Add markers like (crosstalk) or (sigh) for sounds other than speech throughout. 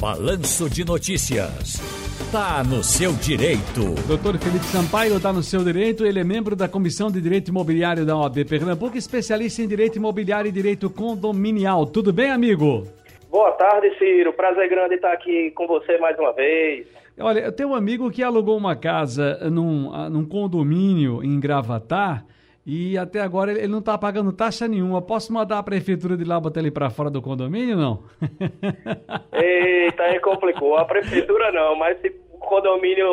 Balanço de Notícias. Tá no seu direito. Doutor Felipe Sampaio está no seu direito. Ele é membro da Comissão de Direito Imobiliário da OAB Pernambuco, especialista em direito imobiliário e direito condominial. Tudo bem, amigo? Boa tarde, Ciro. Prazer grande estar aqui com você mais uma vez. Olha, eu tenho um amigo que alugou uma casa num, num condomínio em Gravatar e até agora ele não está pagando taxa nenhuma. Posso mandar a prefeitura de lá botar ele para fora do condomínio, não? (laughs) Eita, aí complicou. A prefeitura não, mas se condomínio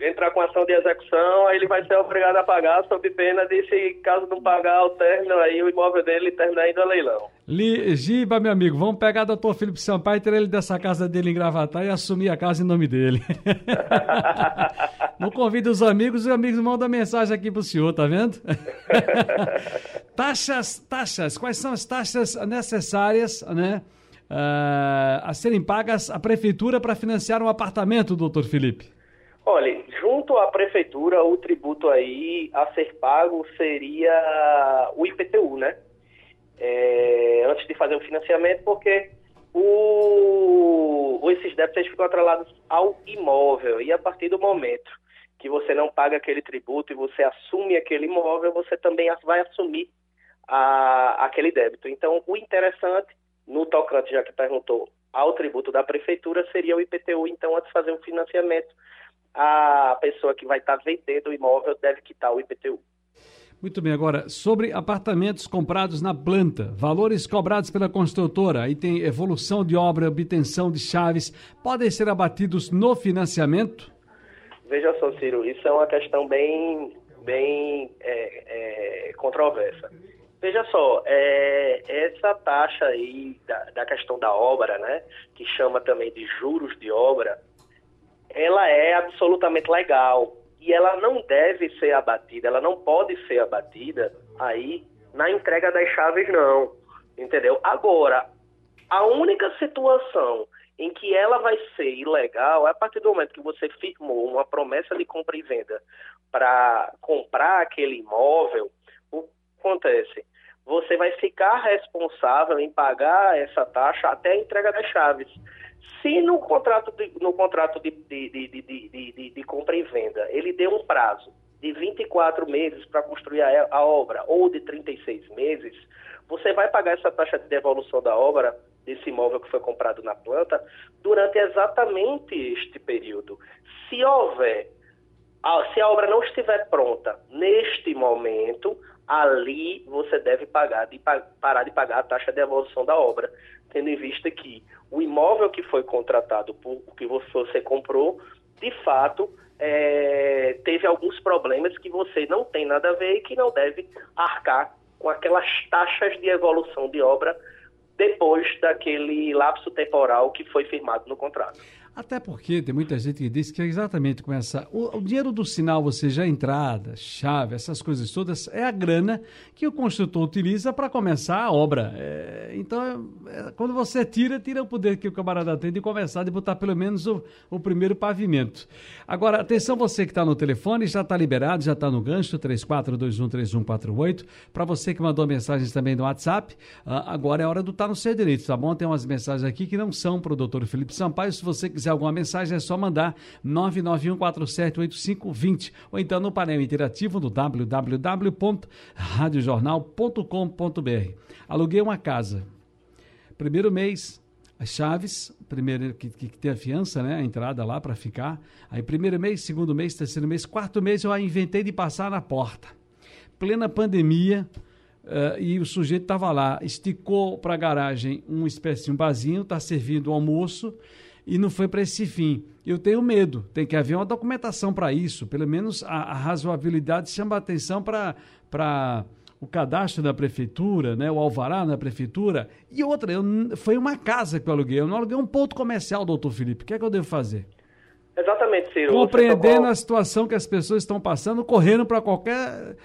entrar com ação de execução, aí ele vai ser obrigado a pagar sob pena de, se caso não pagar o término, aí o imóvel dele termina indo a leilão. Giba, meu amigo, vamos pegar o doutor Felipe Sampaio e tirar ele dessa casa dele em Gravatar e assumir a casa em nome dele. (laughs) não convida os amigos, os amigos mandam mensagem aqui pro senhor, tá vendo? (laughs) taxas, taxas, quais são as taxas necessárias, né? Uh, a serem pagas à prefeitura para financiar um apartamento, doutor Felipe? Olha, junto à prefeitura, o tributo aí a ser pago seria o IPTU, né? É, antes de fazer o financiamento, porque o, esses débitos ficam atrelados ao imóvel. E a partir do momento que você não paga aquele tributo e você assume aquele imóvel, você também vai assumir a, aquele débito. Então, o interessante no tocante, já que perguntou, ao tributo da prefeitura, seria o IPTU. Então, antes de fazer o financiamento, a pessoa que vai estar vendendo o imóvel deve quitar o IPTU. Muito bem, agora, sobre apartamentos comprados na planta, valores cobrados pela construtora, aí tem evolução de obra, obtenção de chaves, podem ser abatidos no financiamento? Veja só, Ciro, isso é uma questão bem, bem é, é, controversa. Veja só, é, essa taxa aí da, da, questão da obra, né, que chama também de juros de obra, ela é absolutamente legal e ela não deve ser abatida, ela não pode ser abatida aí na entrega das chaves não, entendeu? Agora, a única situação em que ela vai ser ilegal é a partir do momento que você firmou uma promessa de compra e venda para comprar aquele imóvel, o que acontece? Você vai ficar responsável em pagar essa taxa até a entrega das chaves. Se no contrato de, no contrato de, de, de, de compra e venda ele deu um prazo de 24 meses para construir a, a, obra ou de 36 meses, você vai pagar essa taxa de devolução da obra, desse imóvel que foi comprado na planta, durante exatamente este período. Se houver, se a obra não estiver pronta neste momento, ali você deve pagar de, parar de pagar a taxa de evolução da obra, tendo em vista que o imóvel que foi contratado, por que você comprou, de fato é, teve alguns problemas que você não tem nada a ver e que não deve arcar com aquelas taxas de evolução de obra depois daquele lapso temporal que foi firmado no contrato. Até porque tem muita gente que diz que é exatamente com essa. O, o, dinheiro do sinal, seja, a entrada, chave, essas coisas todas, é a grana que o construtor utiliza para começar a obra. É, então, é, quando você tira, tira o poder que o camarada tem de começar, de botar pelo menos o, o primeiro pavimento. Agora, atenção, você que está no telefone, já está liberado, já está no gancho, 34213148. Para você que mandou mensagens também no WhatsApp, uh, agora é hora do estar tá no seu direito, tá bom? Tem umas mensagens aqui que não são para o doutor Felipe Sampaio. Se você quiser quiser alguma mensagem, é só mandar 991478520 ou então no painel interativo no www.radiojornal.com.br. Aluguei uma casa. Primeiro mês, as chaves, primeiro que, que, que, tem a fiança, né? A entrada lá para ficar. Aí primeiro mês, segundo mês, terceiro mês, quarto mês eu inventei de passar na porta. Plena pandemia, Uh, e o sujeito estava lá, esticou para a garagem uma espécie de um barzinho, está servindo o almoço, e não foi para esse fim. Eu tenho medo, tem que haver uma documentação para isso, pelo menos a, a razoabilidade chama a atenção para o cadastro da prefeitura, né, o alvará na prefeitura. E outra, eu, foi uma casa que eu aluguei, eu não aluguei um ponto comercial, doutor Felipe. O que é que eu devo fazer? Exatamente, Ciro. Compreendendo a situação que as pessoas estão passando, correndo para qualquer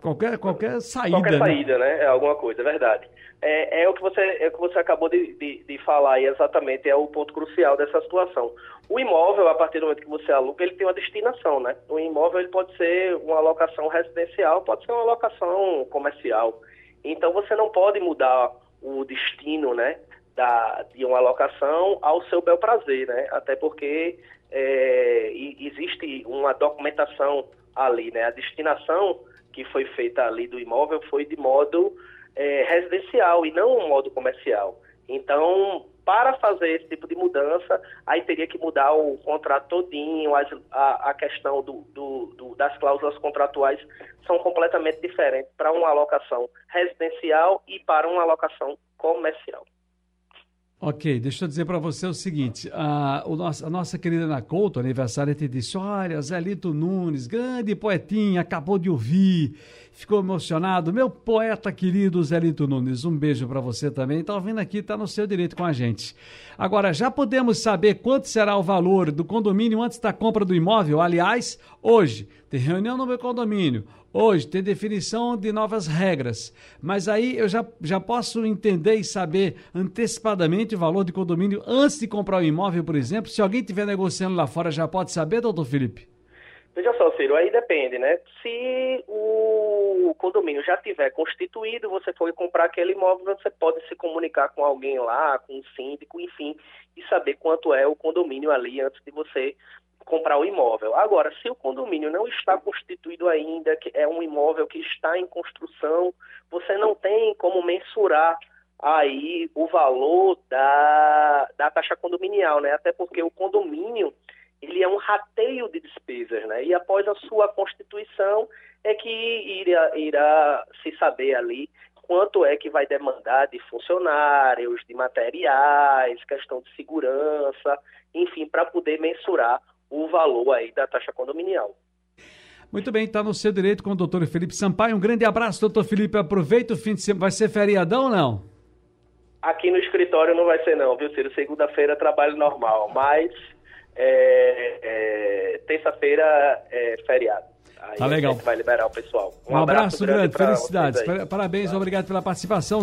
qualquer qualquer saída. Qualquer né? saída, né? É alguma coisa, é verdade é, é, o que você, é o que você acabou de, de, de falar e exatamente é o ponto crucial dessa situação. O imóvel, a partir do momento que você aluga, ele tem uma destinação, né? O imóvel ele pode ser uma locação residencial, pode ser uma locação comercial. Então você não pode mudar o destino, né, da, de uma locação ao seu bel prazer, né? Até porque é, existe uma documentação ali, né? A destinação que foi feita ali do imóvel foi de modo é, residencial e não um modo comercial. Então, para fazer esse tipo de mudança, aí teria que mudar o contrato todinho, a, a, questão do, do, do, das cláusulas contratuais são completamente diferentes para uma alocação residencial e para uma alocação comercial. Ok, deixa eu dizer para você o seguinte: a, o nosso, a nossa querida Ana Couto, aniversário, te disse: Olha, Zelito Nunes, grande poetinha, acabou de ouvir, ficou emocionado. Meu poeta querido Zelito Nunes, um beijo para você também. Está ouvindo aqui, está no seu direito com a gente. Agora, já podemos saber quanto será o valor do condomínio antes da compra do imóvel? Aliás, hoje, tem reunião no meu condomínio. Hoje tem definição de novas regras, mas aí eu já, já posso entender e saber antecipadamente o valor de condomínio antes de comprar o imóvel, por exemplo. Se alguém estiver negociando lá fora, já pode saber, doutor Felipe? Veja só, Ciro, aí depende, né? Se o condomínio já tiver constituído, você for comprar aquele imóvel, você pode se comunicar com alguém lá, com o síndico, enfim, e saber quanto é o condomínio ali antes de você comprar o imóvel. Agora, se o condomínio não está constituído ainda, que é um imóvel que está em construção, você não tem como mensurar aí o valor da, da taxa condominial, né? Até porque o condomínio ele é um rateio de despesas, né? E após a sua constituição é que irá, irá se saber ali quanto é que vai demandar de funcionários, de materiais, questão de segurança, enfim, para poder mensurar o valor aí da taxa condominial. Muito bem, está no seu direito com o doutor Felipe Sampaio. Um grande abraço, doutor Felipe. Aproveita o fim de semana. Vai ser feriadão ou não? Aqui no escritório não vai ser não, viu, Ciro? Segunda-feira trabalho normal, mas é, é, terça-feira é feriado. Aí tá legal. vai liberar o pessoal. Um, um abraço, abraço, grande, grande felicidades. Parabéns, tá. obrigado pela participação.